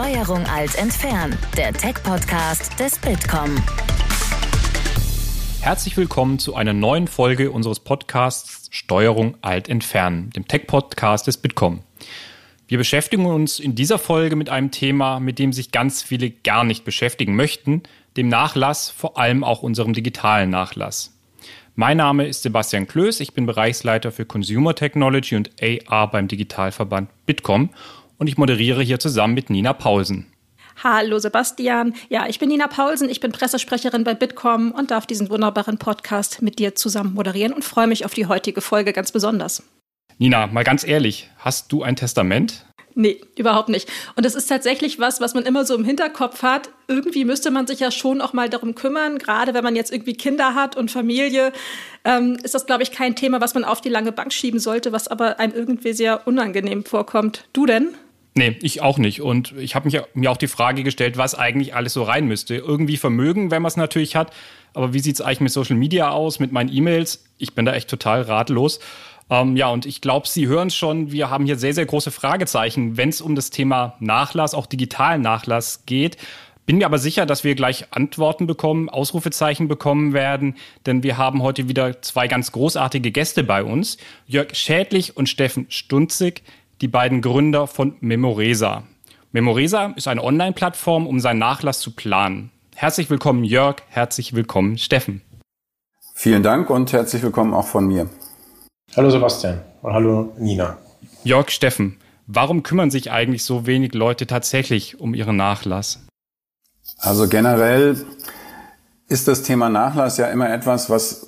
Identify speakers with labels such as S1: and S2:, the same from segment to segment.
S1: Steuerung Alt entfernen, der Tech-Podcast des Bitkom.
S2: Herzlich willkommen zu einer neuen Folge unseres Podcasts Steuerung Alt entfernen, dem Tech-Podcast des Bitkom. Wir beschäftigen uns in dieser Folge mit einem Thema, mit dem sich ganz viele gar nicht beschäftigen möchten, dem Nachlass, vor allem auch unserem digitalen Nachlass. Mein Name ist Sebastian Klöß, ich bin Bereichsleiter für Consumer Technology und AR beim Digitalverband Bitkom und ich moderiere hier zusammen mit Nina Paulsen.
S3: Hallo Sebastian. Ja, ich bin Nina Paulsen, ich bin Pressesprecherin bei Bitkom und darf diesen wunderbaren Podcast mit dir zusammen moderieren und freue mich auf die heutige Folge ganz besonders.
S2: Nina, mal ganz ehrlich, hast du ein Testament?
S3: Nee, überhaupt nicht. Und es ist tatsächlich was, was man immer so im Hinterkopf hat. Irgendwie müsste man sich ja schon auch mal darum kümmern. Gerade wenn man jetzt irgendwie Kinder hat und Familie, ähm, ist das, glaube ich, kein Thema, was man auf die lange Bank schieben sollte, was aber einem irgendwie sehr unangenehm vorkommt. Du denn?
S2: Nee, ich auch nicht. Und ich habe mir auch die Frage gestellt, was eigentlich alles so rein müsste. Irgendwie Vermögen, wenn man es natürlich hat. Aber wie sieht es eigentlich mit Social Media aus, mit meinen E-Mails? Ich bin da echt total ratlos. Ähm, ja, und ich glaube, Sie hören schon, wir haben hier sehr, sehr große Fragezeichen, wenn es um das Thema Nachlass, auch digitalen Nachlass geht. Bin mir aber sicher, dass wir gleich Antworten bekommen, Ausrufezeichen bekommen werden, denn wir haben heute wieder zwei ganz großartige Gäste bei uns. Jörg Schädlich und Steffen Stunzig, die beiden Gründer von Memoresa. Memoresa ist eine Online-Plattform, um seinen Nachlass zu planen. Herzlich willkommen Jörg, herzlich willkommen Steffen.
S4: Vielen Dank und herzlich willkommen auch von mir.
S5: Hallo Sebastian und hallo Nina.
S2: Jörg Steffen, warum kümmern sich eigentlich so wenig Leute tatsächlich um ihren Nachlass?
S4: Also generell ist das Thema Nachlass ja immer etwas, was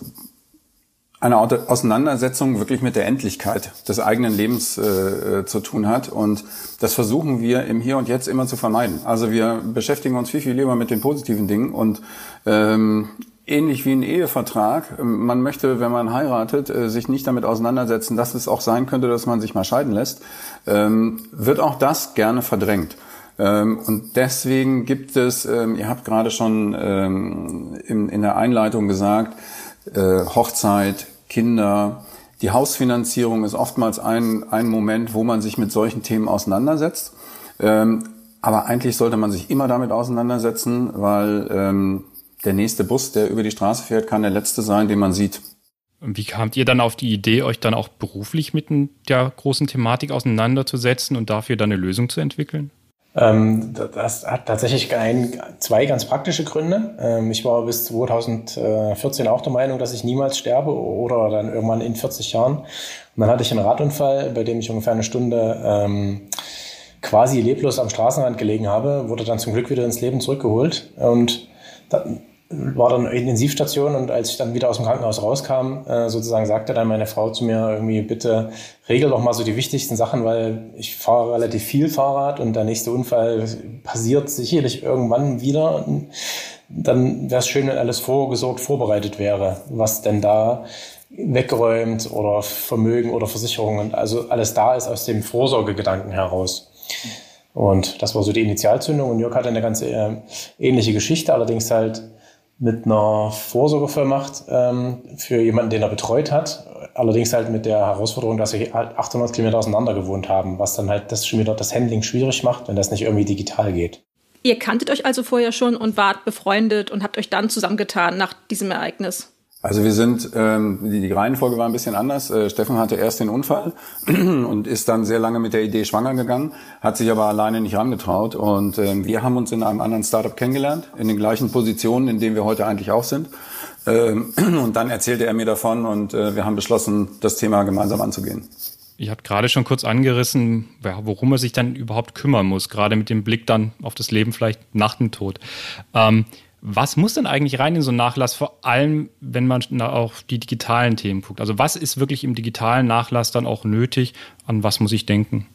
S4: eine Auseinandersetzung wirklich mit der Endlichkeit des eigenen Lebens äh, zu tun hat. Und das versuchen wir im Hier und Jetzt immer zu vermeiden. Also wir beschäftigen uns viel, viel lieber mit den positiven Dingen und ähm, ähnlich wie ein Ehevertrag. Man möchte, wenn man heiratet, äh, sich nicht damit auseinandersetzen, dass es auch sein könnte, dass man sich mal scheiden lässt, ähm, wird auch das gerne verdrängt. Ähm, und deswegen gibt es, ähm, ihr habt gerade schon in der Einleitung gesagt, äh, Hochzeit, Kinder, die Hausfinanzierung ist oftmals ein, ein Moment, wo man sich mit solchen Themen auseinandersetzt. Aber eigentlich sollte man sich immer damit auseinandersetzen, weil der nächste Bus, der über die Straße fährt, kann der letzte sein, den man sieht.
S2: Wie kamt ihr dann auf die Idee, euch dann auch beruflich mit der großen Thematik auseinanderzusetzen und dafür dann eine Lösung zu entwickeln?
S5: Ähm, das hat tatsächlich ein, zwei ganz praktische Gründe. Ähm, ich war bis 2014 auch der Meinung, dass ich niemals sterbe oder dann irgendwann in 40 Jahren. Und dann hatte ich einen Radunfall, bei dem ich ungefähr eine Stunde ähm, quasi leblos am Straßenrand gelegen habe, wurde dann zum Glück wieder ins Leben zurückgeholt. Und war dann Intensivstation und als ich dann wieder aus dem Krankenhaus rauskam, äh, sozusagen sagte dann meine Frau zu mir irgendwie, bitte regel doch mal so die wichtigsten Sachen, weil ich fahre relativ viel Fahrrad und der nächste Unfall passiert sicherlich irgendwann wieder. Dann wäre es schön, wenn alles vorgesorgt, vorbereitet wäre, was denn da weggeräumt oder Vermögen oder Versicherungen, also alles da ist aus dem Vorsorgegedanken heraus. Und das war so die Initialzündung und Jörg hatte eine ganz äh, ähnliche Geschichte, allerdings halt mit einer Vorsorgevollmacht ähm, für jemanden, den er betreut hat. Allerdings halt mit der Herausforderung, dass wir 800 Kilometer auseinander gewohnt haben, was dann halt das schon wieder das Handling schwierig macht, wenn das nicht irgendwie digital geht.
S3: Ihr kanntet euch also vorher schon und wart befreundet und habt euch dann zusammengetan nach diesem Ereignis.
S4: Also wir sind, ähm, die, die Reihenfolge war ein bisschen anders. Äh, Steffen hatte erst den Unfall und ist dann sehr lange mit der Idee schwanger gegangen, hat sich aber alleine nicht rangetraut. Und ähm, wir haben uns in einem anderen Startup kennengelernt, in den gleichen Positionen, in denen wir heute eigentlich auch sind. Ähm, und dann erzählte er mir davon und äh, wir haben beschlossen, das Thema gemeinsam anzugehen.
S2: Ich habe gerade schon kurz angerissen, worum er sich dann überhaupt kümmern muss, gerade mit dem Blick dann auf das Leben vielleicht nach dem Tod. Ähm, was muss denn eigentlich rein in so einen Nachlass, vor allem wenn man auch die digitalen Themen guckt? Also was ist wirklich im digitalen Nachlass dann auch nötig? An was muss ich denken?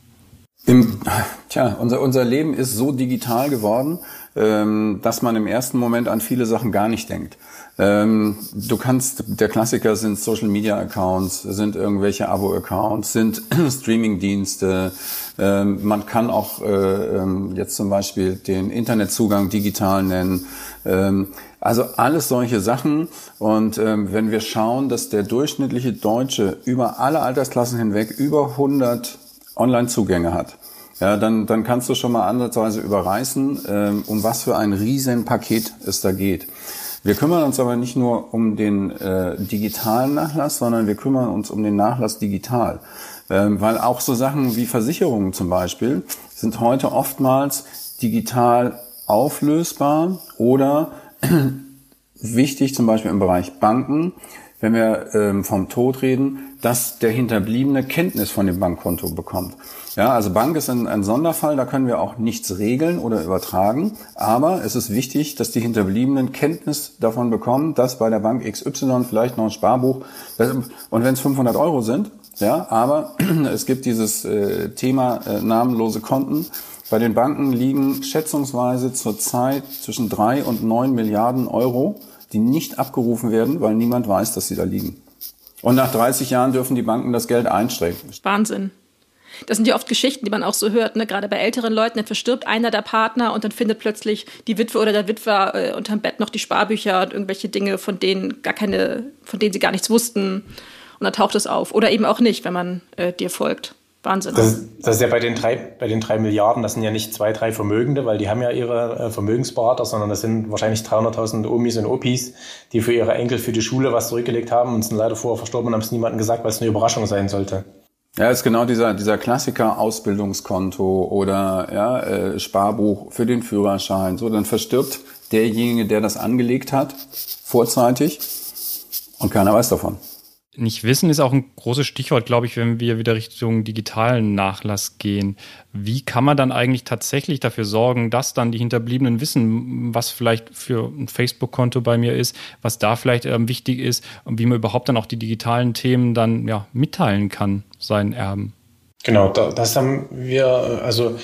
S4: Im, tja, unser, unser Leben ist so digital geworden, ähm, dass man im ersten Moment an viele Sachen gar nicht denkt. Ähm, du kannst, der Klassiker sind Social Media Accounts, sind irgendwelche Abo Accounts, sind Streaming Dienste. Ähm, man kann auch äh, ähm, jetzt zum Beispiel den Internetzugang digital nennen. Ähm, also alles solche Sachen. Und ähm, wenn wir schauen, dass der durchschnittliche Deutsche über alle Altersklassen hinweg über 100 Online-Zugänge hat, ja, dann, dann kannst du schon mal ansatzweise überreißen, ähm, um was für ein Riesenpaket es da geht. Wir kümmern uns aber nicht nur um den äh, digitalen Nachlass, sondern wir kümmern uns um den Nachlass digital. Ähm, weil auch so Sachen wie Versicherungen zum Beispiel sind heute oftmals digital auflösbar oder wichtig zum Beispiel im Bereich Banken, wenn wir ähm, vom Tod reden, dass der Hinterbliebene Kenntnis von dem Bankkonto bekommt. Ja, also Bank ist ein, ein, Sonderfall, da können wir auch nichts regeln oder übertragen. Aber es ist wichtig, dass die Hinterbliebenen Kenntnis davon bekommen, dass bei der Bank XY vielleicht noch ein Sparbuch, und wenn es 500 Euro sind, ja, aber es gibt dieses äh, Thema äh, namenlose Konten. Bei den Banken liegen schätzungsweise zurzeit zwischen drei und neun Milliarden Euro, die nicht abgerufen werden, weil niemand weiß, dass sie da liegen. Und nach 30 Jahren dürfen die Banken das Geld einstrecken.
S3: Wahnsinn. Das sind ja oft Geschichten, die man auch so hört, ne? gerade bei älteren Leuten, dann verstirbt einer der Partner und dann findet plötzlich die Witwe oder der Witwer äh, unterm Bett noch die Sparbücher und irgendwelche Dinge, von denen gar keine, von denen sie gar nichts wussten. Und dann taucht es auf. Oder eben auch nicht, wenn man äh, dir folgt. Wahnsinn.
S5: Das, das, ist ja bei den, drei, bei den drei Milliarden, das sind ja nicht zwei, drei Vermögende, weil die haben ja ihre äh, Vermögensberater, sondern das sind wahrscheinlich 300.000 Omis und Opis, die für ihre Enkel für die Schule was zurückgelegt haben und sind leider vorher verstorben und haben es niemandem gesagt, weil es eine Überraschung sein sollte.
S4: Ja, ist genau dieser, dieser Klassiker Ausbildungskonto oder ja, äh, Sparbuch für den Führerschein. So, dann verstirbt derjenige, der das angelegt hat, vorzeitig und keiner weiß davon.
S2: Nicht wissen ist auch ein großes Stichwort, glaube ich, wenn wir wieder Richtung digitalen Nachlass gehen. Wie kann man dann eigentlich tatsächlich dafür sorgen, dass dann die Hinterbliebenen wissen, was vielleicht für ein Facebook-Konto bei mir ist, was da vielleicht ähm, wichtig ist und wie man überhaupt dann auch die digitalen Themen dann ja, mitteilen kann, seinen Erben?
S5: Genau, das haben wir, also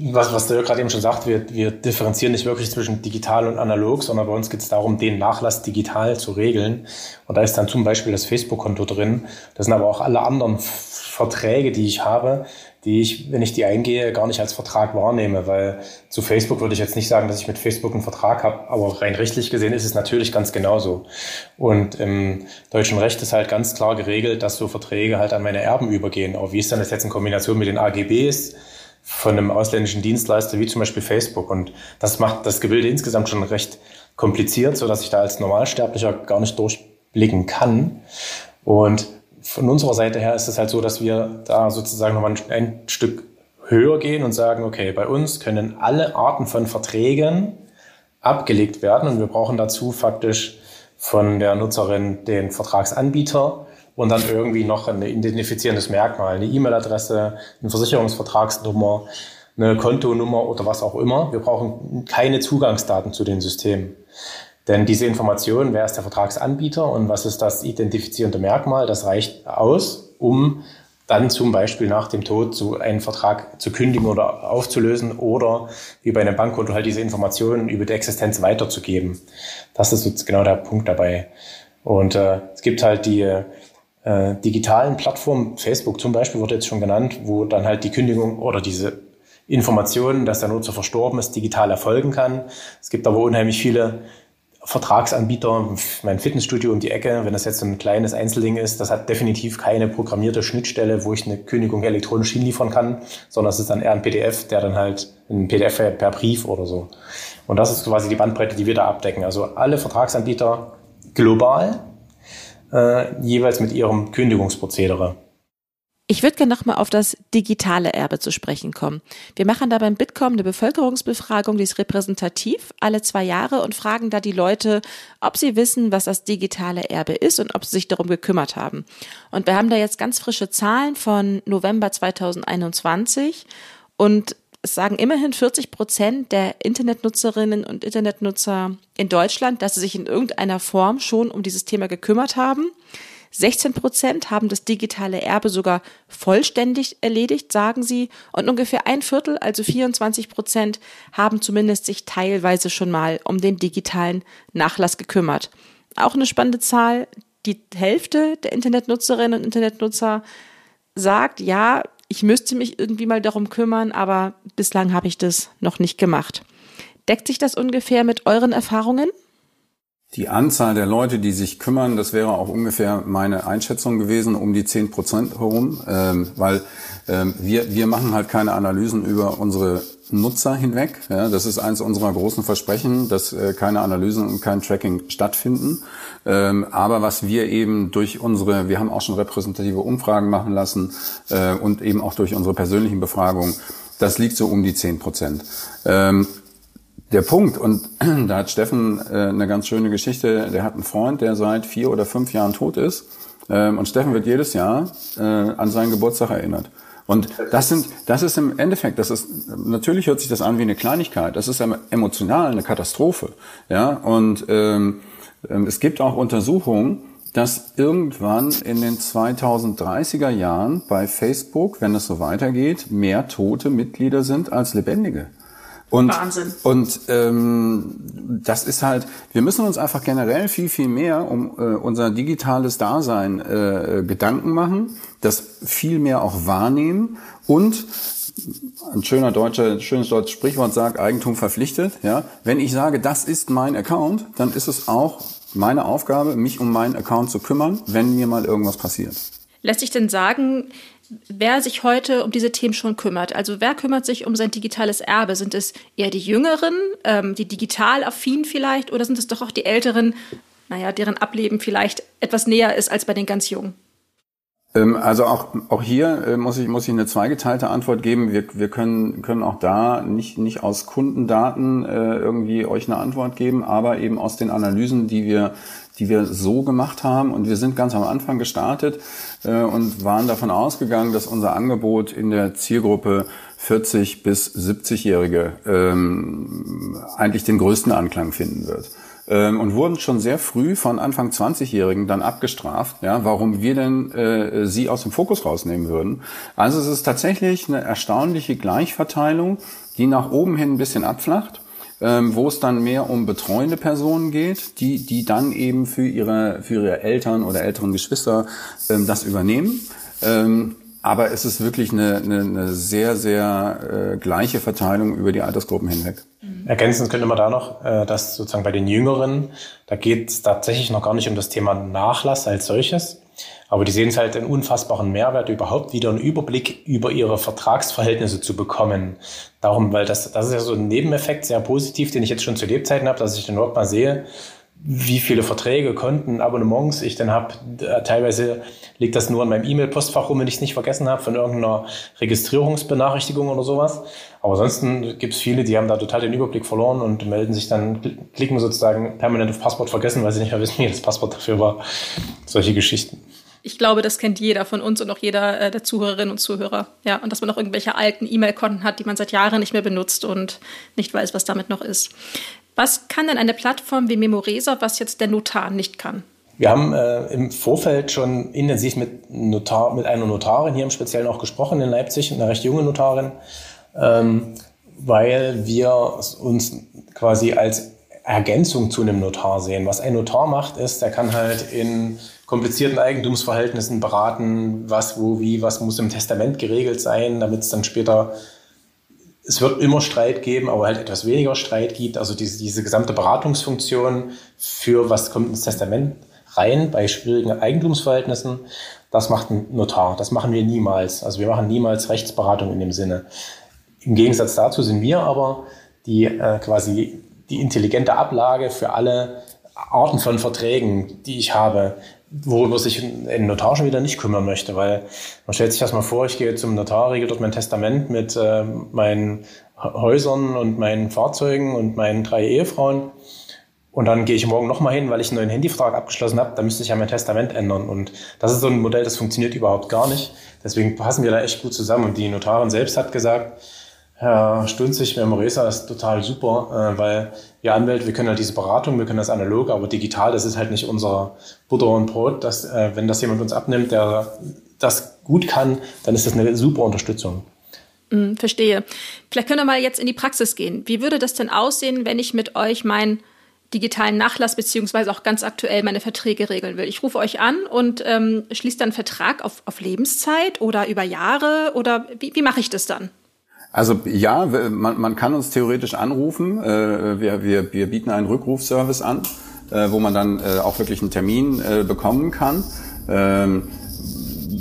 S5: was, was der gerade eben schon sagt, wir, wir differenzieren nicht wirklich zwischen digital und analog, sondern bei uns geht es darum, den Nachlass digital zu regeln. Und da ist dann zum Beispiel das Facebook-Konto drin. Das sind aber auch alle anderen Verträge, die ich habe, die ich, wenn ich die eingehe, gar nicht als Vertrag wahrnehme, weil zu Facebook würde ich jetzt nicht sagen, dass ich mit Facebook einen Vertrag habe, aber rein rechtlich gesehen ist es natürlich ganz genauso. Und im deutschen Recht ist halt ganz klar geregelt, dass so Verträge halt an meine Erben übergehen. Aber wie ist dann das jetzt in Kombination mit den AGBs? Von einem ausländischen Dienstleister wie zum Beispiel Facebook. Und das macht das Gebilde insgesamt schon recht kompliziert, so dass ich da als Normalsterblicher gar nicht durchblicken kann. Und von unserer Seite her ist es halt so, dass wir da sozusagen nochmal ein Stück höher gehen und sagen, okay, bei uns können alle Arten von Verträgen abgelegt werden und wir brauchen dazu faktisch von der Nutzerin den Vertragsanbieter und dann irgendwie noch ein identifizierendes Merkmal, eine E-Mail-Adresse, eine Versicherungsvertragsnummer, eine Kontonummer oder was auch immer. Wir brauchen keine Zugangsdaten zu den Systemen. Denn diese Information, wer ist der Vertragsanbieter und was ist das identifizierende Merkmal, das reicht aus, um dann zum Beispiel nach dem Tod so einen Vertrag zu kündigen oder aufzulösen oder wie bei einem Bankkonto halt diese Informationen über die Existenz weiterzugeben. Das ist genau der Punkt dabei. Und äh, es gibt halt die äh, digitalen Plattformen, Facebook zum Beispiel wurde jetzt schon genannt, wo dann halt die Kündigung oder diese Informationen, dass der Nutzer verstorben ist, digital erfolgen kann. Es gibt aber unheimlich viele Vertragsanbieter, mein Fitnessstudio um die Ecke, wenn das jetzt so ein kleines Einzelding ist, das hat definitiv keine programmierte Schnittstelle, wo ich eine Kündigung elektronisch hinliefern kann, sondern es ist dann eher ein PDF, der dann halt ein PDF per Brief oder so. Und das ist quasi die Bandbreite, die wir da abdecken. Also alle Vertragsanbieter global äh, jeweils mit ihrem Kündigungsprozedere.
S6: Ich würde gerne nochmal auf das digitale Erbe zu sprechen kommen. Wir machen da beim Bitkom eine Bevölkerungsbefragung, die ist repräsentativ alle zwei Jahre und fragen da die Leute, ob sie wissen, was das digitale Erbe ist und ob sie sich darum gekümmert haben. Und wir haben da jetzt ganz frische Zahlen von November 2021 und es sagen immerhin 40 Prozent der Internetnutzerinnen und Internetnutzer in Deutschland, dass sie sich in irgendeiner Form schon um dieses Thema gekümmert haben. 16 Prozent haben das digitale Erbe sogar vollständig erledigt, sagen sie. Und ungefähr ein Viertel, also 24 Prozent, haben zumindest sich teilweise schon mal um den digitalen Nachlass gekümmert. Auch eine spannende Zahl. Die Hälfte der Internetnutzerinnen und Internetnutzer sagt, ja, ich müsste mich irgendwie mal darum kümmern, aber bislang habe ich das noch nicht gemacht. Deckt sich das ungefähr mit euren Erfahrungen?
S4: Die Anzahl der Leute, die sich kümmern, das wäre auch ungefähr meine Einschätzung gewesen, um die 10 Prozent herum, ähm, weil ähm, wir, wir machen halt keine Analysen über unsere Nutzer hinweg. Ja, das ist eines unserer großen Versprechen, dass äh, keine Analysen und kein Tracking stattfinden. Ähm, aber was wir eben durch unsere, wir haben auch schon repräsentative Umfragen machen lassen äh, und eben auch durch unsere persönlichen Befragungen, das liegt so um die 10 Prozent. Ähm, der Punkt, und da hat Steffen äh, eine ganz schöne Geschichte, der hat einen Freund, der seit vier oder fünf Jahren tot ist. Ähm, und Steffen wird jedes Jahr äh, an seinen Geburtstag erinnert. Und das sind, das ist im Endeffekt, das ist, natürlich hört sich das an wie eine Kleinigkeit, das ist emotional eine Katastrophe, ja, und ähm, ähm es gibt auch Untersuchungen, dass irgendwann in den 2030er Jahren bei Facebook, wenn es so weitergeht, mehr tote Mitglieder sind als lebendige. Und, Wahnsinn. Und ähm, das ist halt, wir müssen uns einfach generell viel, viel mehr um äh, unser digitales Dasein äh, Gedanken machen, das viel mehr auch wahrnehmen und ein schöner deutscher, schönes deutsches Sprichwort sagt, Eigentum verpflichtet. Ja, wenn ich sage, das ist mein Account, dann ist es auch meine Aufgabe, mich um meinen Account zu kümmern, wenn mir mal irgendwas passiert.
S3: Lässt sich denn sagen, wer sich heute um diese Themen schon kümmert. Also wer kümmert sich um sein digitales Erbe? Sind es eher die Jüngeren, ähm, die digital affin vielleicht, oder sind es doch auch die Älteren, naja, deren Ableben vielleicht etwas näher ist als bei den ganz Jungen?
S4: Ähm, also auch, auch hier äh, muss, ich, muss ich eine zweigeteilte Antwort geben. Wir, wir können, können auch da nicht, nicht aus Kundendaten äh, irgendwie euch eine Antwort geben, aber eben aus den Analysen, die wir, die wir so gemacht haben. Und wir sind ganz am Anfang gestartet äh, und waren davon ausgegangen, dass unser Angebot in der Zielgruppe 40 bis 70-Jährige ähm, eigentlich den größten Anklang finden wird ähm, und wurden schon sehr früh von Anfang 20-Jährigen dann abgestraft, ja, warum wir denn äh, sie aus dem Fokus rausnehmen würden. Also es ist tatsächlich eine erstaunliche Gleichverteilung, die nach oben hin ein bisschen abflacht. Ähm, wo es dann mehr um betreuende Personen geht, die, die dann eben für ihre, für ihre Eltern oder älteren Geschwister ähm, das übernehmen. Ähm, aber es ist wirklich eine, eine, eine sehr, sehr äh, gleiche Verteilung über die Altersgruppen hinweg.
S5: Mhm. Ergänzend könnte man da noch, äh, dass sozusagen bei den Jüngeren, da geht es tatsächlich noch gar nicht um das Thema Nachlass als solches. Aber die sehen es halt einen unfassbaren Mehrwert, überhaupt wieder einen Überblick über ihre Vertragsverhältnisse zu bekommen. Darum, weil das, das ist ja so ein Nebeneffekt, sehr positiv, den ich jetzt schon zu Lebzeiten habe, dass ich dann überhaupt mal sehe, wie viele Verträge, Konten, Abonnements ich denn habe. Äh, teilweise liegt das nur in meinem E-Mail-Postfach rum, wenn ich es nicht vergessen habe, von irgendeiner Registrierungsbenachrichtigung oder sowas. Aber ansonsten gibt es viele, die haben da total den Überblick verloren und melden sich dann, klicken sozusagen permanent auf Passwort vergessen, weil sie nicht mehr wissen, wie das Passwort dafür war. Solche Geschichten.
S3: Ich glaube, das kennt jeder von uns und auch jeder äh, der Zuhörerinnen und Zuhörer. Ja, und dass man noch irgendwelche alten E-Mail-Konten hat, die man seit Jahren nicht mehr benutzt und nicht weiß, was damit noch ist. Was kann denn eine Plattform wie Memoresa, was jetzt der Notar nicht kann?
S5: Wir haben äh, im Vorfeld schon intensiv mit, Notar, mit einer Notarin hier im Speziellen auch gesprochen in Leipzig, eine recht junge Notarin, ähm, weil wir uns quasi als Ergänzung zu einem Notar sehen. Was ein Notar macht, ist, der kann halt in komplizierten Eigentumsverhältnissen beraten, was, wo, wie, was muss im Testament geregelt sein, damit es dann später es wird immer Streit geben, aber halt etwas weniger Streit gibt. Also diese, diese gesamte Beratungsfunktion für was kommt ins Testament rein bei schwierigen Eigentumsverhältnissen, das macht ein Notar. Das machen wir niemals. Also wir machen niemals Rechtsberatung in dem Sinne. Im Gegensatz dazu sind wir aber die äh, quasi die intelligente Ablage für alle Arten von Verträgen, die ich habe, worüber sich ein Notar schon wieder nicht kümmern möchte, weil man stellt sich das mal vor, ich gehe zum Notar, regel dort mein Testament mit äh, meinen Häusern und meinen Fahrzeugen und meinen drei Ehefrauen. Und dann gehe ich morgen nochmal hin, weil ich einen neuen Handyvertrag abgeschlossen habe, da müsste ich ja mein Testament ändern. Und das ist so ein Modell, das funktioniert überhaupt gar nicht. Deswegen passen wir da echt gut zusammen. Und die Notarin selbst hat gesagt, Herr Stunzig, Memoresa ist total super, äh, weil wir Anwälte, wir können halt diese Beratung, wir können das analog, aber digital, das ist halt nicht unser Butter und Brot. Dass, äh, wenn das jemand uns abnimmt, der das gut kann, dann ist das eine super Unterstützung.
S3: Mm, verstehe. Vielleicht können wir mal jetzt in die Praxis gehen. Wie würde das denn aussehen, wenn ich mit euch meinen digitalen Nachlass beziehungsweise auch ganz aktuell meine Verträge regeln will? Ich rufe euch an und ähm, schließe dann einen Vertrag auf, auf Lebenszeit oder über Jahre oder wie, wie mache ich das dann?
S4: Also ja, man, man kann uns theoretisch anrufen. Äh, wir, wir, wir bieten einen Rückrufservice an. äh, wo man dann äh, auch wirklich einen Termin bekommen kann. Ähm,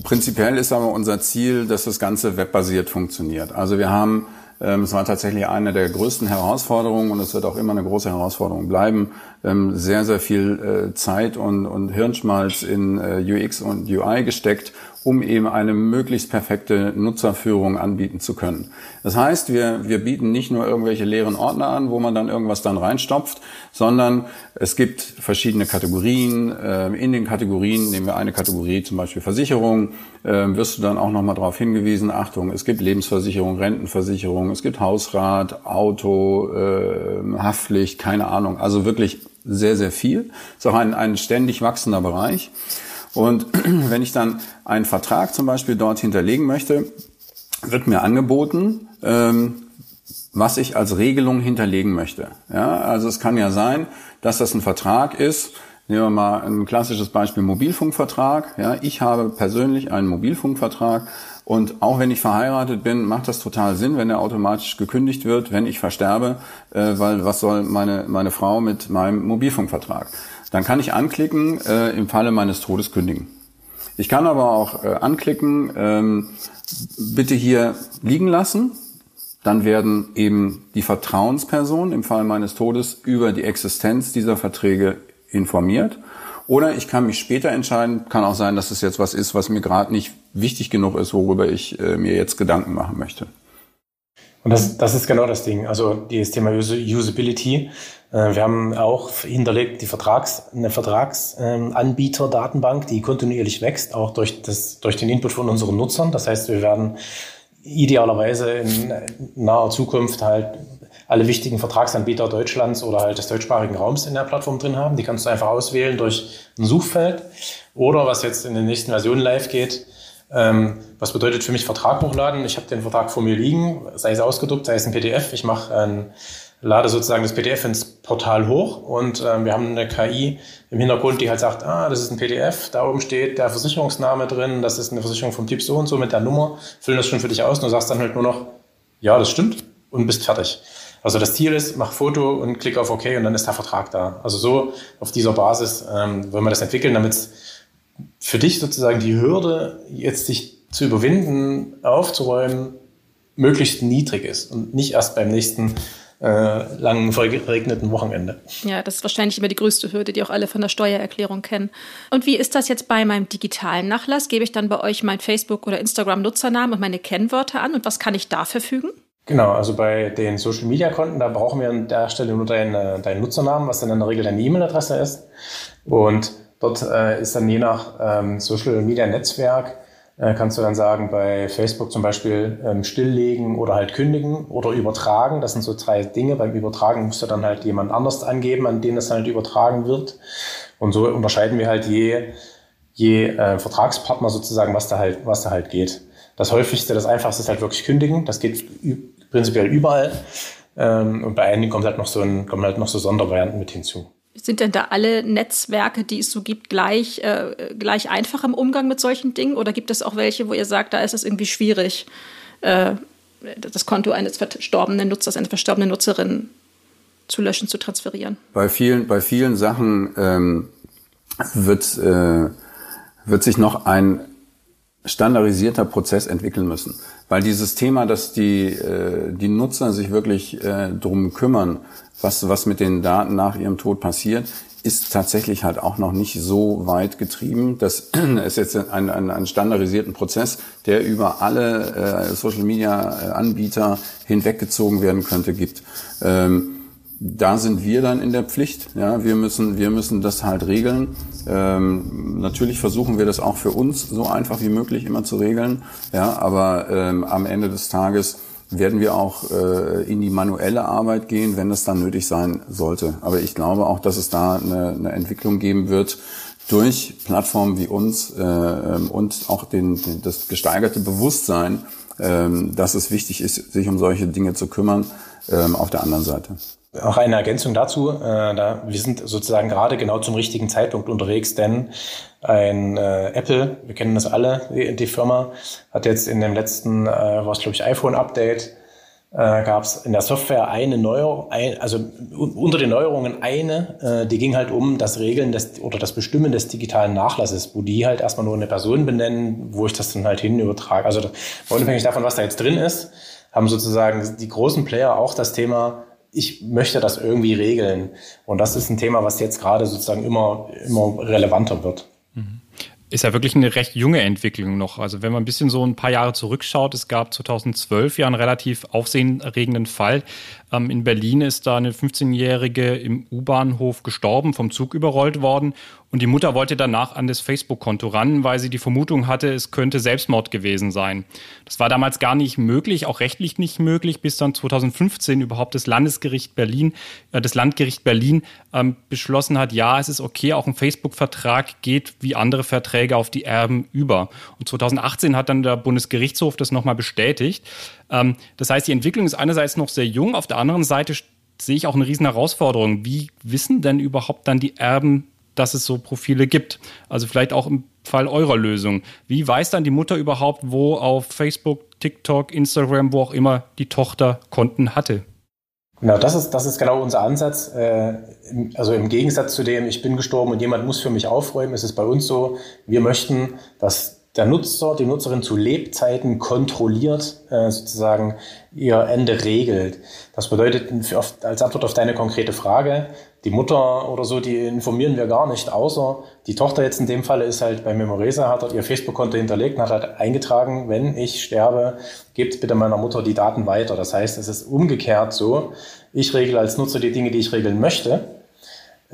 S4: prinzipiell ist aber unser Ziel, dass das Ganze webbasiert funktioniert. Also wir haben ähm, es war tatsächlich eine der größten Herausforderungen und es wird auch immer eine große Herausforderung bleiben. Ähm, sehr, sehr viel Zeit und, und Hirnschmalz in UX und UI gesteckt, um eben eine möglichst perfekte Nutzerführung anbieten zu können. Das heißt, wir, wir bieten nicht nur irgendwelche leeren Ordner an, wo man dann irgendwas dann reinstopft, sondern es gibt verschiedene Kategorien. Ähm, in den Kategorien, nehmen wir eine Kategorie, zum Beispiel Versicherung, ähm, wirst du dann auch nochmal darauf hingewiesen, Achtung, es gibt Lebensversicherung, Rentenversicherung, es gibt Hausrat, Auto, äh, Haftpflicht, keine Ahnung. Also wirklich sehr, sehr viel. Ist auch ein, ein ständig wachsender Bereich. Und wenn ich dann einen Vertrag zum Beispiel dort hinterlegen möchte, wird mir angeboten, ähm, was ich als Regelung hinterlegen möchte. Ja, also es kann ja sein, dass das ein Vertrag ist. Nehmen wir mal ein klassisches Beispiel Mobilfunkvertrag. Ja, ich habe persönlich einen Mobilfunkvertrag und auch wenn ich verheiratet bin, macht das total Sinn, wenn er automatisch gekündigt wird, wenn ich versterbe, äh, weil was soll meine meine Frau mit meinem Mobilfunkvertrag? Dann kann ich anklicken, äh, im Falle meines Todes kündigen. Ich kann aber auch äh, anklicken, ähm, bitte hier liegen lassen. Dann werden eben die Vertrauenspersonen im Fall meines Todes über die Existenz dieser Verträge informiert. Oder ich kann mich später entscheiden, kann auch sein, dass es jetzt was ist, was mir gerade nicht wichtig genug ist, worüber ich äh, mir jetzt Gedanken machen möchte.
S5: Und das, das ist genau das Ding. Also das Thema Usability. Äh, wir haben auch hinterlegt die Vertrags, eine Vertragsanbieter-Datenbank, die kontinuierlich wächst, auch durch, das, durch den Input von unseren Nutzern. Das heißt, wir werden idealerweise in naher Zukunft halt alle wichtigen Vertragsanbieter Deutschlands oder halt des deutschsprachigen Raums in der Plattform drin haben. Die kannst du einfach auswählen durch ein Suchfeld. Oder was jetzt in den nächsten Versionen live geht, ähm, was bedeutet für mich Vertrag hochladen? Ich habe den Vertrag vor mir liegen, sei es ausgedruckt, sei es ein PDF. Ich mache ein lade sozusagen das PDF ins Portal hoch und äh, wir haben eine KI im Hintergrund, die halt sagt, ah, das ist ein PDF, da oben steht der Versicherungsname drin, das ist eine Versicherung vom Typ so und so mit der Nummer, füllen das schon für dich aus und du sagst dann halt nur noch, ja, das stimmt und bist fertig. Also das Ziel ist, mach Foto und klick auf OK und dann ist der Vertrag da. Also so auf dieser Basis ähm, wollen wir das entwickeln, damit für dich sozusagen die Hürde, jetzt sich zu überwinden, aufzuräumen, möglichst niedrig ist und nicht erst beim nächsten äh, langen, verregneten Wochenende.
S3: Ja, das ist wahrscheinlich immer die größte Hürde, die auch alle von der Steuererklärung kennen. Und wie ist das jetzt bei meinem digitalen Nachlass? Gebe ich dann bei euch meinen Facebook- oder Instagram-Nutzernamen und meine Kennwörter an? Und was kann ich da verfügen?
S5: Genau, also bei den Social Media Konten, da brauchen wir an der Stelle nur deinen, deinen Nutzernamen, was dann in der Regel deine E-Mail-Adresse ist. Und dort äh, ist dann je nach ähm, Social Media Netzwerk äh, kannst du dann sagen, bei Facebook zum Beispiel ähm, stilllegen oder halt kündigen oder übertragen. Das sind so drei Dinge. Beim Übertragen musst du dann halt jemand anders angeben, an den es halt übertragen wird. Und so unterscheiden wir halt je, je äh, Vertragspartner sozusagen, was da halt, was da halt geht. Das häufigste, das einfachste ist halt wirklich kündigen. Das geht prinzipiell überall. Ähm, und bei einigen kommt halt noch so ein, kommen halt noch so Sondervarianten mit hinzu.
S3: Sind denn da alle Netzwerke, die es so gibt, gleich, äh, gleich einfach im Umgang mit solchen Dingen? Oder gibt es auch welche, wo ihr sagt, da ist es irgendwie schwierig, äh, das Konto eines verstorbenen Nutzers, einer verstorbenen Nutzerin zu löschen, zu transferieren?
S4: Bei vielen, bei vielen Sachen ähm, wird, äh, wird sich noch ein standardisierter Prozess entwickeln müssen. Weil dieses Thema, dass die, äh, die Nutzer sich wirklich äh, drum kümmern, was, was mit den Daten nach ihrem Tod passiert, ist tatsächlich halt auch noch nicht so weit getrieben. Das ist jetzt ein, ein, ein standardisierten Prozess, der über alle äh, Social-Media-Anbieter hinweggezogen werden könnte, gibt. Ähm, da sind wir dann in der Pflicht. Ja, wir müssen, wir müssen das halt regeln. Ähm, natürlich versuchen wir das auch für uns so einfach wie möglich immer zu regeln. Ja, aber ähm, am Ende des Tages werden wir auch äh, in die manuelle Arbeit gehen, wenn es dann nötig sein sollte. Aber ich glaube auch, dass es da eine, eine Entwicklung geben wird durch Plattformen wie uns äh, und auch den, den, das gesteigerte Bewusstsein, äh, dass es wichtig ist, sich um solche Dinge zu kümmern, äh, auf der anderen Seite.
S5: Auch eine Ergänzung dazu, äh, da wir sind sozusagen gerade genau zum richtigen Zeitpunkt unterwegs, denn ein äh, Apple, wir kennen das alle, die, die, Firma, hat jetzt in dem letzten, äh, war es glaube ich iPhone-Update, äh, gab es in der Software eine Neuerung, ein, also unter den Neuerungen eine, äh, die ging halt um das Regeln des oder das Bestimmen des digitalen Nachlasses, wo die halt erstmal nur eine Person benennen, wo ich das dann halt hin übertrage. Also unabhängig davon, was da jetzt drin ist, haben sozusagen die großen Player auch das Thema ich möchte das irgendwie regeln. Und das ist ein Thema, was jetzt gerade sozusagen immer, immer relevanter wird.
S2: Mhm ist ja wirklich eine recht junge Entwicklung noch. Also wenn man ein bisschen so ein paar Jahre zurückschaut, es gab 2012 ja einen relativ aufsehenerregenden Fall. Ähm, in Berlin ist da eine 15-Jährige im U-Bahnhof gestorben, vom Zug überrollt worden und die Mutter wollte danach an das Facebook-Konto ran, weil sie die Vermutung hatte, es könnte Selbstmord gewesen sein. Das war damals gar nicht möglich, auch rechtlich nicht möglich, bis dann 2015 überhaupt das Landesgericht Berlin, äh, das Landgericht Berlin ähm, beschlossen hat, ja, es ist okay, auch ein Facebook-Vertrag geht wie andere Verträge auf die Erben über. Und 2018 hat dann der Bundesgerichtshof das nochmal bestätigt. Ähm, das heißt, die Entwicklung ist einerseits noch sehr jung, auf der anderen Seite sehe ich auch eine riesen Herausforderung. Wie wissen denn überhaupt dann die Erben, dass es so Profile gibt. Also vielleicht auch im Fall eurer Lösung. Wie weiß dann die Mutter überhaupt, wo auf Facebook, TikTok, Instagram, wo auch immer die Tochter Konten hatte?
S5: Genau, das ist, das ist genau unser Ansatz. Äh, also im Gegensatz zu dem, ich bin gestorben und jemand muss für mich aufräumen, ist es bei uns so, wir möchten, dass der Nutzer, die Nutzerin zu Lebzeiten kontrolliert äh, sozusagen ihr Ende regelt. Das bedeutet als Antwort auf deine konkrete Frage, die Mutter oder so, die informieren wir gar nicht, außer die Tochter jetzt in dem Falle ist halt bei Memoresa, hat dort ihr Facebook-Konto hinterlegt und hat halt eingetragen, wenn ich sterbe, gebt bitte meiner Mutter die Daten weiter. Das heißt, es ist umgekehrt so, ich regle als Nutzer die Dinge, die ich regeln möchte.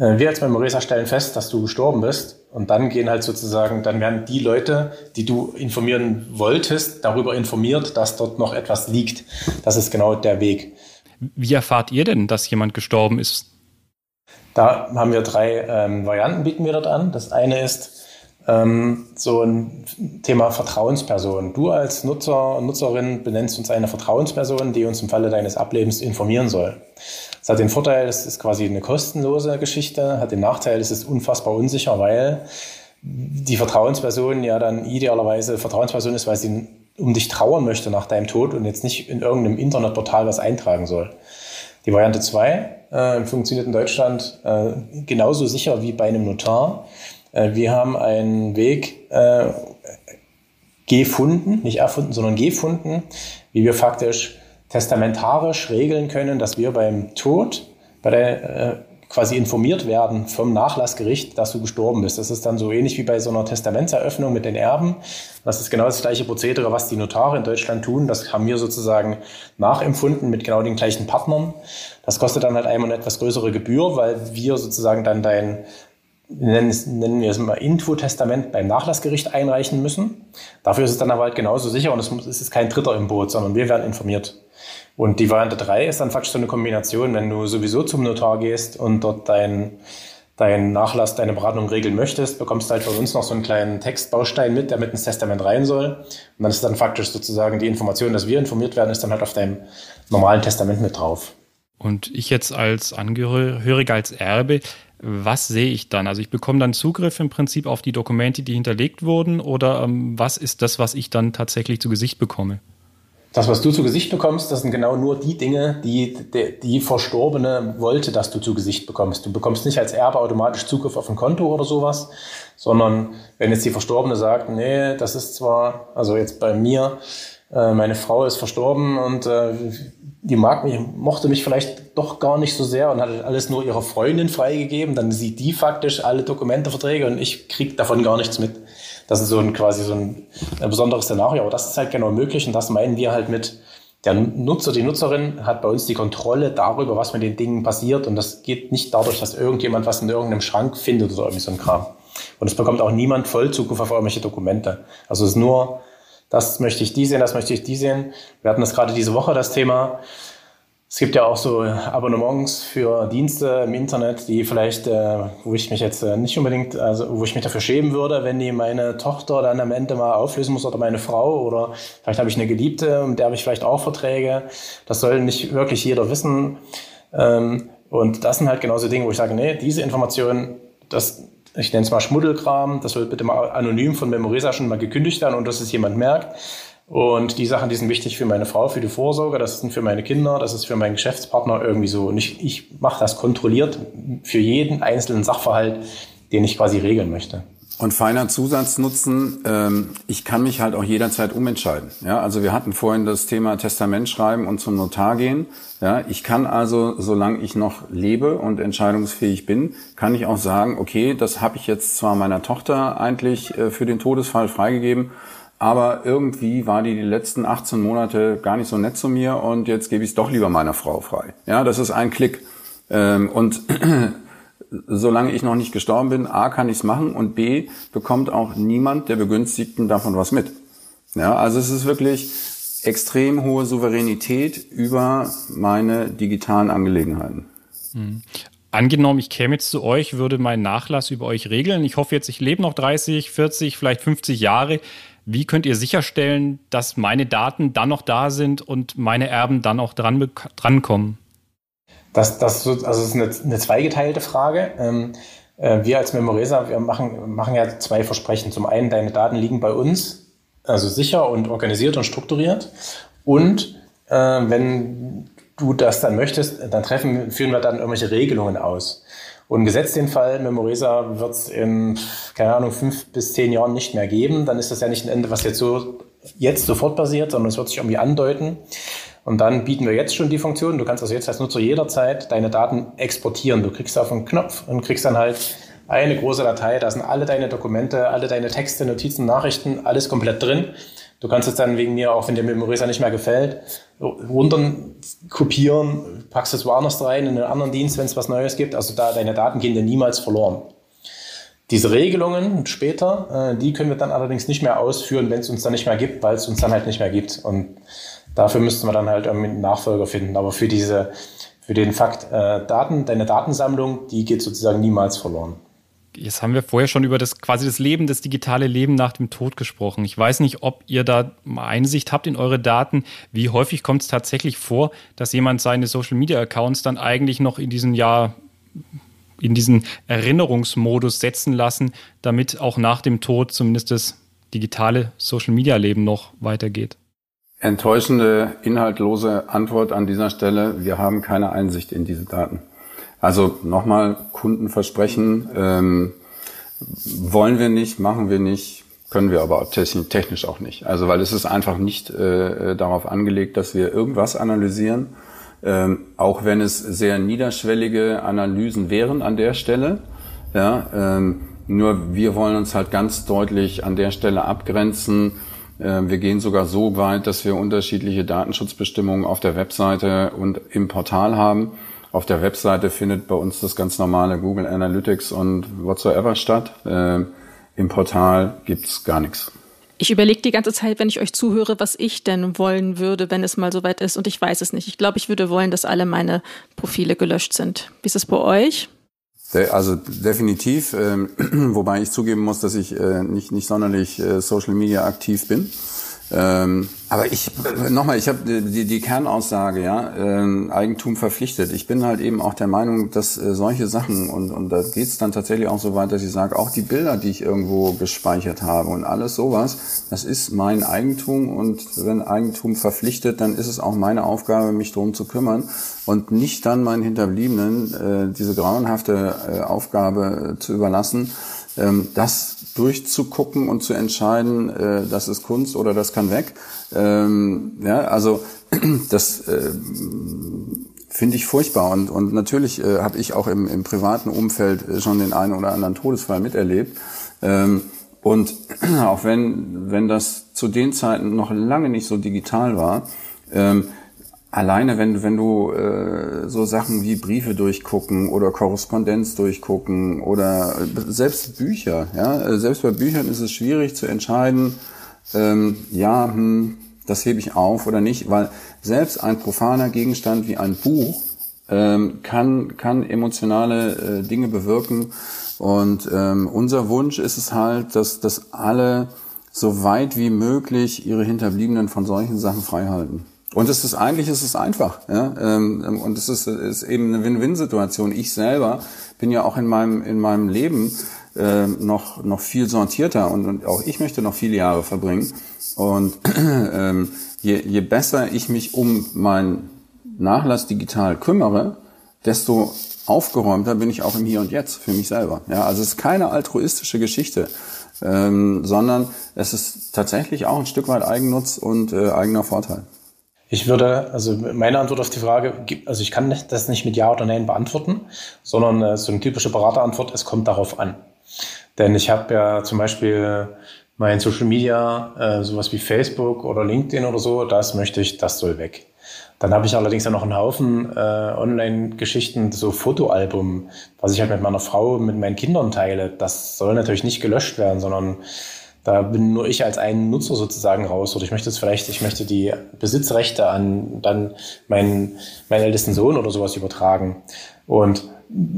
S5: Äh, wir als Memoresa stellen fest, dass du gestorben bist und dann gehen halt sozusagen, dann werden die Leute, die du informieren wolltest, darüber informiert, dass dort noch etwas liegt. Das ist genau der Weg.
S2: Wie erfahrt ihr denn, dass jemand gestorben ist?
S5: Da haben wir drei ähm, Varianten, bieten wir dort an. Das eine ist ähm, so ein Thema Vertrauensperson. Du als Nutzer und Nutzerin benennst uns eine Vertrauensperson, die uns im Falle deines Ablebens informieren soll. Das hat den Vorteil, es ist quasi eine kostenlose Geschichte, hat den Nachteil, es ist unfassbar unsicher, weil die Vertrauensperson ja dann idealerweise Vertrauensperson ist, weil sie um dich trauern möchte nach deinem Tod und jetzt nicht in irgendeinem Internetportal was eintragen soll. Die Variante 2 äh, funktioniert in Deutschland äh, genauso sicher wie bei einem Notar. Äh, wir haben einen Weg äh, gefunden, nicht erfunden, sondern gefunden, wie wir faktisch testamentarisch regeln können, dass wir beim Tod, bei der äh, quasi informiert werden vom Nachlassgericht, dass du gestorben bist. Das ist dann so ähnlich wie bei so einer Testamentseröffnung mit den Erben. Das ist genau das gleiche Prozedere, was die Notare in Deutschland tun. Das haben wir sozusagen nachempfunden mit genau den gleichen Partnern. Das kostet dann halt einmal eine etwas größere Gebühr, weil wir sozusagen dann dein nennen, wir es mal Infotestament beim Nachlassgericht einreichen müssen. Dafür ist es dann aber halt genauso sicher und es ist kein Dritter im Boot, sondern wir werden informiert. Und die Variante 3 ist dann faktisch so eine Kombination, wenn du sowieso zum Notar gehst und dort dein, deinen Nachlass, deine Beratung regeln möchtest, bekommst du halt von uns noch so einen kleinen Textbaustein mit, der mit ins Testament rein soll. Und dann ist dann faktisch sozusagen die Information, dass wir informiert werden, ist dann halt auf deinem normalen Testament mit drauf.
S2: Und ich jetzt als Angehöriger, als Erbe, was sehe ich dann? Also ich bekomme dann Zugriff im Prinzip auf die Dokumente, die hinterlegt wurden, oder ähm, was ist das, was ich dann tatsächlich zu Gesicht bekomme?
S5: Das, was du zu Gesicht bekommst, das sind genau nur die Dinge, die, die die Verstorbene wollte, dass du zu Gesicht bekommst. Du bekommst nicht als Erbe automatisch Zugriff auf ein Konto oder sowas, sondern wenn jetzt die Verstorbene sagt, nee, das ist zwar, also jetzt bei mir, äh, meine Frau ist verstorben und äh, die mag mich, mochte mich vielleicht doch gar nicht so sehr und hat alles nur ihrer Freundin freigegeben, dann sieht die faktisch alle Dokumente, Verträge und ich krieg davon gar nichts mit. Das ist so ein quasi so ein, ein besonderes Szenario. Aber das ist halt genau möglich und das meinen wir halt mit, der Nutzer, die Nutzerin hat bei uns die Kontrolle darüber, was mit den Dingen passiert. Und das geht nicht dadurch, dass irgendjemand was in irgendeinem Schrank findet oder irgendwie so ein Kram. Und es bekommt auch niemand Vollzugriff auf irgendwelche Dokumente. Also es ist nur, das möchte ich die sehen, das möchte ich die sehen. Wir hatten das gerade diese Woche, das Thema. Es gibt ja auch so Abonnements für Dienste im Internet, die vielleicht, äh, wo ich mich jetzt äh, nicht unbedingt, also wo ich mich dafür schämen würde, wenn die meine Tochter dann am Ende mal auflösen muss oder meine Frau oder vielleicht habe ich eine Geliebte, mit der habe ich vielleicht auch Verträge. Das soll nicht wirklich jeder wissen. Ähm, und das sind halt genauso Dinge, wo ich sage, nee, diese Informationen, das, ich nenne es mal Schmuddelkram, das wird bitte mal anonym von Memoresa schon mal gekündigt werden und dass es jemand merkt. Und die Sachen, die sind wichtig für meine Frau, für die Vorsorge, das sind für meine Kinder, das ist für meinen Geschäftspartner irgendwie so. Und ich, ich mache das kontrolliert für jeden einzelnen Sachverhalt, den ich quasi regeln möchte.
S4: Und feiner Zusatznutzen, ähm, ich kann mich halt auch jederzeit umentscheiden. Ja, also wir hatten vorhin das Thema Testament schreiben und zum Notar gehen. Ja, ich kann also, solange ich noch lebe und entscheidungsfähig bin, kann ich auch sagen, okay, das habe ich jetzt zwar meiner Tochter eigentlich äh, für den Todesfall freigegeben, aber irgendwie war die die letzten 18 Monate gar nicht so nett zu mir und jetzt gebe ich es doch lieber meiner Frau frei. Ja, das ist ein Klick. Ähm, und solange ich noch nicht gestorben bin, A, kann ich es machen und B, bekommt auch niemand der Begünstigten davon was mit. Ja, also es ist wirklich extrem hohe Souveränität über meine digitalen Angelegenheiten.
S2: Mhm. Angenommen, ich käme jetzt zu euch, würde meinen Nachlass über euch regeln. Ich hoffe jetzt, ich lebe noch 30, 40, vielleicht 50 Jahre. Wie könnt ihr sicherstellen, dass meine Daten dann noch da sind und meine Erben dann auch dran, drankommen?
S5: Das, das, also das ist eine, eine zweigeteilte Frage. Ähm, äh, wir als Memoresa, wir machen, machen ja zwei Versprechen. Zum einen, deine Daten liegen bei uns, also sicher und organisiert und strukturiert. Und äh, wenn du das dann möchtest, dann treffen, führen wir dann irgendwelche Regelungen aus. Und gesetzt den Fall, Memoresa wird es in, keine Ahnung, fünf bis zehn Jahren nicht mehr geben, dann ist das ja nicht ein Ende, was jetzt so jetzt sofort passiert, sondern es wird sich irgendwie andeuten. Und dann bieten wir jetzt schon die Funktion. Du kannst also jetzt als Nutzer jederzeit deine Daten exportieren. Du kriegst auf einen Knopf und kriegst dann halt eine große Datei. Da sind alle deine Dokumente, alle deine Texte, Notizen, Nachrichten, alles komplett drin. Du kannst es dann wegen mir, auch wenn dir Memorisa nicht mehr gefällt, runter kopieren, packst es woanders rein in einen anderen Dienst, wenn es was Neues gibt. Also da deine Daten gehen dir niemals verloren. Diese Regelungen später, äh, die können wir dann allerdings nicht mehr ausführen, wenn es uns dann nicht mehr gibt, weil es uns dann halt nicht mehr gibt. Und Dafür müssten wir dann halt einen Nachfolger finden. Aber für diese, für den Fakt äh, Daten, deine Datensammlung, die geht sozusagen niemals verloren.
S2: Jetzt haben wir vorher schon über das quasi das Leben, das digitale Leben nach dem Tod gesprochen. Ich weiß nicht, ob ihr da Einsicht habt in eure Daten. Wie häufig kommt es tatsächlich vor, dass jemand seine Social Media Accounts dann eigentlich noch in diesen Jahr in diesen Erinnerungsmodus setzen lassen, damit auch nach dem Tod zumindest das digitale Social Media Leben noch weitergeht?
S4: Enttäuschende, inhaltlose Antwort an dieser Stelle. Wir haben keine Einsicht in diese Daten. Also nochmal Kundenversprechen ähm, wollen wir nicht, machen wir nicht, können wir aber technisch auch nicht. Also weil es ist einfach nicht äh, darauf angelegt, dass wir irgendwas analysieren, ähm, auch wenn es sehr niederschwellige Analysen wären an der Stelle. Ja, ähm, nur wir wollen uns halt ganz deutlich an der Stelle abgrenzen ähm, wir gehen sogar so weit, dass wir unterschiedliche Datenschutzbestimmungen auf der Webseite und im Portal haben. Auf der Webseite findet bei uns das ganz normale Google Analytics und whatsoever statt. Ähm, Im Portal gibt's gar nichts.
S3: Ich überlege die ganze Zeit, wenn ich euch zuhöre, was ich denn wollen würde, wenn es mal soweit ist. Und ich weiß es nicht. Ich glaube, ich würde wollen, dass alle meine Profile gelöscht sind. Wie ist es bei euch?
S4: Also definitiv, ähm, wobei ich zugeben muss, dass ich äh, nicht, nicht sonderlich äh, Social Media aktiv bin. Ähm, aber ich nochmal, ich habe die, die Kernaussage, ja, äh, Eigentum verpflichtet. Ich bin halt eben auch der Meinung, dass äh, solche Sachen und und da geht's dann tatsächlich auch so weit, dass ich sage, auch die Bilder, die ich irgendwo gespeichert habe und alles sowas, das ist mein Eigentum und wenn Eigentum verpflichtet, dann ist es auch meine Aufgabe, mich drum zu kümmern und nicht dann meinen Hinterbliebenen äh, diese grauenhafte äh, Aufgabe äh, zu überlassen ähm, das durchzugucken und zu entscheiden, äh, das ist Kunst oder das kann weg. Ähm, ja, also das äh, finde ich furchtbar und, und natürlich äh, habe ich auch im, im privaten Umfeld schon den einen oder anderen Todesfall miterlebt. Ähm, und auch wenn, wenn das zu den Zeiten noch lange nicht so digital war, ähm, alleine wenn, wenn du äh, so Sachen wie Briefe durchgucken oder Korrespondenz durchgucken oder äh, selbst Bücher, ja, äh, selbst bei Büchern ist es schwierig zu entscheiden, ähm, ja, hm, das hebe ich auf oder nicht, weil selbst ein profaner Gegenstand wie ein Buch ähm, kann, kann emotionale äh, Dinge bewirken. Und ähm, unser Wunsch ist es halt, dass, dass alle so weit wie möglich ihre Hinterbliebenen von solchen Sachen frei halten. Und es ist eigentlich es ist einfach, ja. Ähm, und es ist, ist eben eine Win-Win-Situation. Ich selber bin ja auch in meinem in meinem Leben äh, noch, noch viel sortierter und, und auch ich möchte noch viele Jahre verbringen. Und ähm, je, je besser ich mich um meinen Nachlass digital kümmere, desto aufgeräumter bin ich auch im Hier und Jetzt für mich selber. Ja, also es ist keine altruistische Geschichte, ähm, sondern es ist tatsächlich auch ein Stück weit Eigennutz und äh, eigener Vorteil.
S5: Ich würde, also meine Antwort auf die Frage, also ich kann das nicht mit Ja oder Nein beantworten, sondern äh, so eine typische Beraterantwort, es kommt darauf an. Denn ich habe ja zum Beispiel mein Social Media, äh, sowas wie Facebook oder LinkedIn oder so, das möchte ich, das soll weg. Dann habe ich allerdings ja noch einen Haufen äh, Online-Geschichten, so Fotoalbum, was ich halt mit meiner Frau, mit meinen Kindern teile. Das soll natürlich nicht gelöscht werden, sondern da bin nur ich als ein Nutzer sozusagen raus. Oder ich möchte es vielleicht, ich möchte die Besitzrechte an dann meinen, meinen ältesten Sohn oder sowas übertragen. Und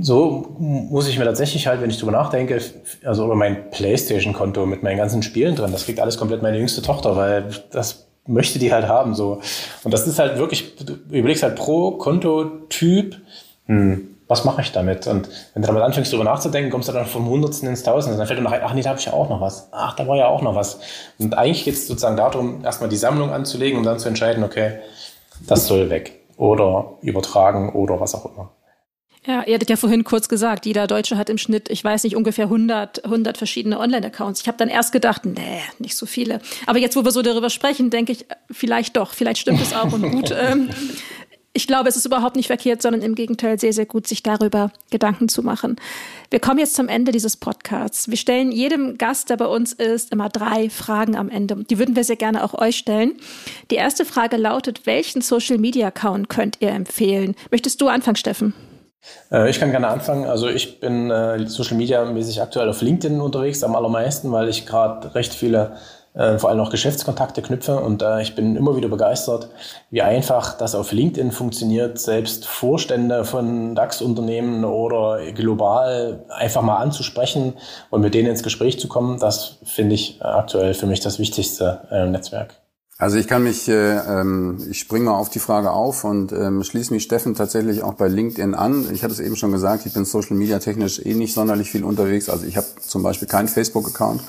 S5: so muss ich mir tatsächlich halt, wenn ich drüber nachdenke, also über mein Playstation-Konto mit meinen ganzen Spielen drin, das kriegt alles komplett meine jüngste Tochter, weil das möchte die halt haben, so. Und das ist halt wirklich, du überlegst halt pro Kontotyp, hm, was mache ich damit? Und wenn du damit anfängst, darüber nachzudenken, kommst du dann vom Hundertsten ins Tausende. Dann fällt dir ein, ach nee, da habe ich ja auch noch was. Ach, da war ja auch noch was. Und eigentlich geht es sozusagen darum, erstmal die Sammlung anzulegen und dann zu entscheiden, okay, das soll weg. Oder übertragen oder was auch immer.
S3: Ja, ihr hattet ja vorhin kurz gesagt, jeder Deutsche hat im Schnitt, ich weiß nicht, ungefähr 100, 100 verschiedene Online-Accounts. Ich habe dann erst gedacht, nee, nicht so viele. Aber jetzt, wo wir so darüber sprechen, denke ich, vielleicht doch, vielleicht stimmt es auch und gut. Ähm, ich glaube, es ist überhaupt nicht verkehrt, sondern im Gegenteil sehr, sehr gut, sich darüber Gedanken zu machen. Wir kommen jetzt zum Ende dieses Podcasts. Wir stellen jedem Gast, der bei uns ist, immer drei Fragen am Ende. Die würden wir sehr gerne auch euch stellen. Die erste Frage lautet, welchen Social-Media-Account könnt ihr empfehlen? Möchtest du anfangen, Steffen?
S5: Äh, ich kann gerne anfangen. Also ich bin äh, Social Media mäßig aktuell auf LinkedIn unterwegs am allermeisten, weil ich gerade recht viele äh, vor allem auch Geschäftskontakte knüpfe und äh, ich bin immer wieder begeistert, wie einfach das auf LinkedIn funktioniert, selbst Vorstände von DAX-Unternehmen oder global einfach mal anzusprechen und mit denen ins Gespräch zu kommen. Das finde ich aktuell für mich das wichtigste äh, Netzwerk.
S4: Also ich kann mich, äh, ähm, ich springe mal auf die Frage auf und ähm, schließe mich Steffen tatsächlich auch bei LinkedIn an. Ich hatte es eben schon gesagt, ich bin Social Media technisch eh nicht sonderlich viel unterwegs. Also ich habe zum Beispiel keinen Facebook-Account.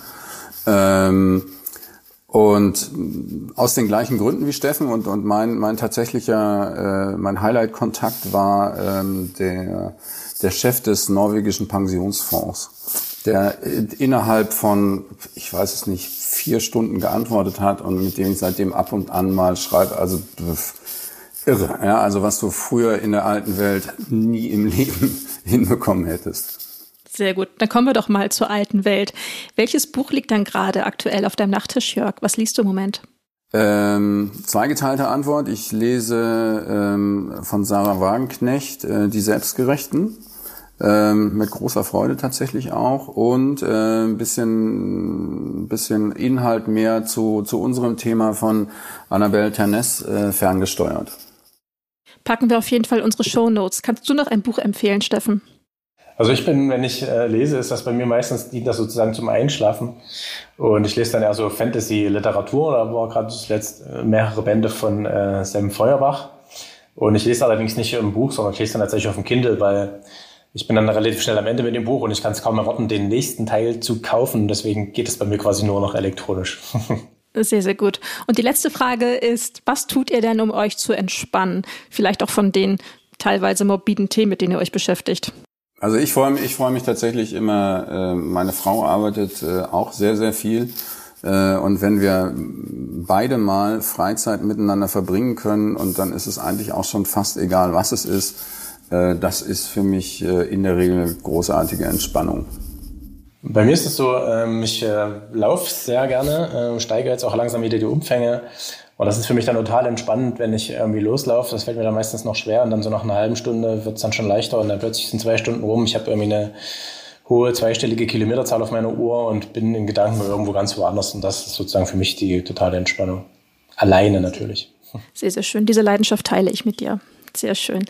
S4: Ähm, und aus den gleichen Gründen wie Steffen und, und mein, mein tatsächlicher, äh, mein Highlight-Kontakt war ähm, der, der Chef des norwegischen Pensionsfonds, der innerhalb von, ich weiß es nicht, vier Stunden geantwortet hat und mit dem ich seitdem ab und an mal schreibe. Also irre, ja, also was du früher in der alten Welt nie im Leben hinbekommen hättest.
S3: Sehr gut. Dann kommen wir doch mal zur alten Welt. Welches Buch liegt dann gerade aktuell auf deinem Nachttisch, Jörg? Was liest du im Moment?
S4: Ähm, zweigeteilte Antwort. Ich lese ähm, von Sarah Wagenknecht äh, Die Selbstgerechten ähm, mit großer Freude tatsächlich auch und äh, ein bisschen, bisschen Inhalt mehr zu, zu unserem Thema von Annabelle Ternes äh, ferngesteuert.
S3: Packen wir auf jeden Fall unsere Show Notes. Kannst du noch ein Buch empfehlen, Steffen?
S5: Also ich bin, wenn ich äh, lese, ist das bei mir meistens dient das sozusagen zum Einschlafen. Und ich lese dann eher so Fantasy-Literatur. Da war gerade zuletzt äh, mehrere Bände von äh, Sam Feuerbach. Und ich lese allerdings nicht im Buch, sondern ich lese dann tatsächlich auf dem Kindle, weil ich bin dann relativ schnell am Ende mit dem Buch und ich kann es kaum erwarten, den nächsten Teil zu kaufen. Deswegen geht es bei mir quasi nur noch elektronisch.
S3: Sehr, sehr gut. Und die letzte Frage ist, was tut ihr denn, um euch zu entspannen? Vielleicht auch von den teilweise morbiden Themen, mit denen ihr euch beschäftigt.
S4: Also ich freue mich, ich freue mich tatsächlich immer, äh, meine Frau arbeitet äh, auch sehr, sehr viel. Äh, und wenn wir beide mal Freizeit miteinander verbringen können und dann ist es eigentlich auch schon fast egal, was es ist, äh, das ist für mich äh, in der Regel großartige Entspannung.
S5: Bei mir ist es so, ähm, ich äh, laufe sehr gerne, steige jetzt auch langsam wieder die Umfänge. Und das ist für mich dann total entspannend, wenn ich irgendwie loslaufe. Das fällt mir dann meistens noch schwer und dann so nach einer halben Stunde wird es dann schon leichter und dann plötzlich sind zwei Stunden rum. Ich habe irgendwie eine hohe zweistellige Kilometerzahl auf meiner Uhr und bin in Gedanken irgendwo ganz woanders. Und das ist sozusagen für mich die totale Entspannung. Alleine natürlich.
S3: Sehr, sehr schön. Diese Leidenschaft teile ich mit dir. Sehr schön.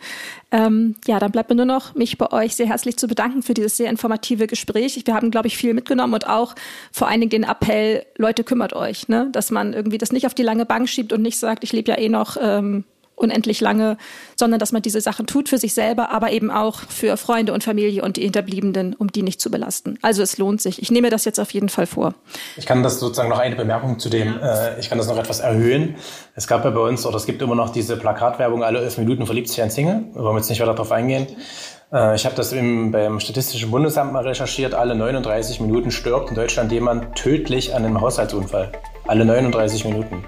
S3: Ähm, ja, dann bleibt mir nur noch, mich bei euch sehr herzlich zu bedanken für dieses sehr informative Gespräch. Wir haben, glaube ich, viel mitgenommen und auch vor allen Dingen den Appell, Leute, kümmert euch, ne? dass man irgendwie das nicht auf die lange Bank schiebt und nicht sagt, ich lebe ja eh noch ähm, unendlich lange, sondern dass man diese Sachen tut für sich selber, aber eben auch für Freunde und Familie und die Hinterbliebenen, um die nicht zu belasten. Also es lohnt sich. Ich nehme das jetzt auf jeden Fall vor.
S5: Ich kann das sozusagen noch eine Bemerkung zu dem, äh, ich kann das noch etwas erhöhen. Es gab ja bei uns, oder es gibt immer noch diese Plakatwerbung, alle elf Minuten verliebt sich ein Single. Wir wollen jetzt nicht weiter darauf eingehen. Äh, ich habe das im, beim Statistischen Bundesamt mal recherchiert. Alle 39 Minuten stirbt in Deutschland jemand tödlich an einem Haushaltsunfall. Alle 39 Minuten.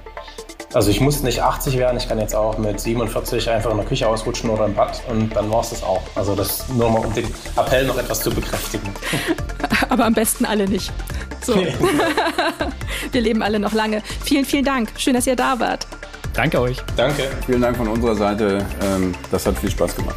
S5: Also ich muss nicht 80 werden, ich kann jetzt auch mit 47 einfach in der Küche ausrutschen oder im Bad und dann war es das auch. Also das nur mal, um den Appell noch etwas zu bekräftigen.
S3: Aber am besten alle nicht. So. Nee. Wir leben alle noch lange. Vielen, vielen Dank. Schön, dass ihr da wart.
S2: Danke euch.
S4: Danke. Vielen Dank von unserer Seite. Ähm, das hat viel Spaß gemacht.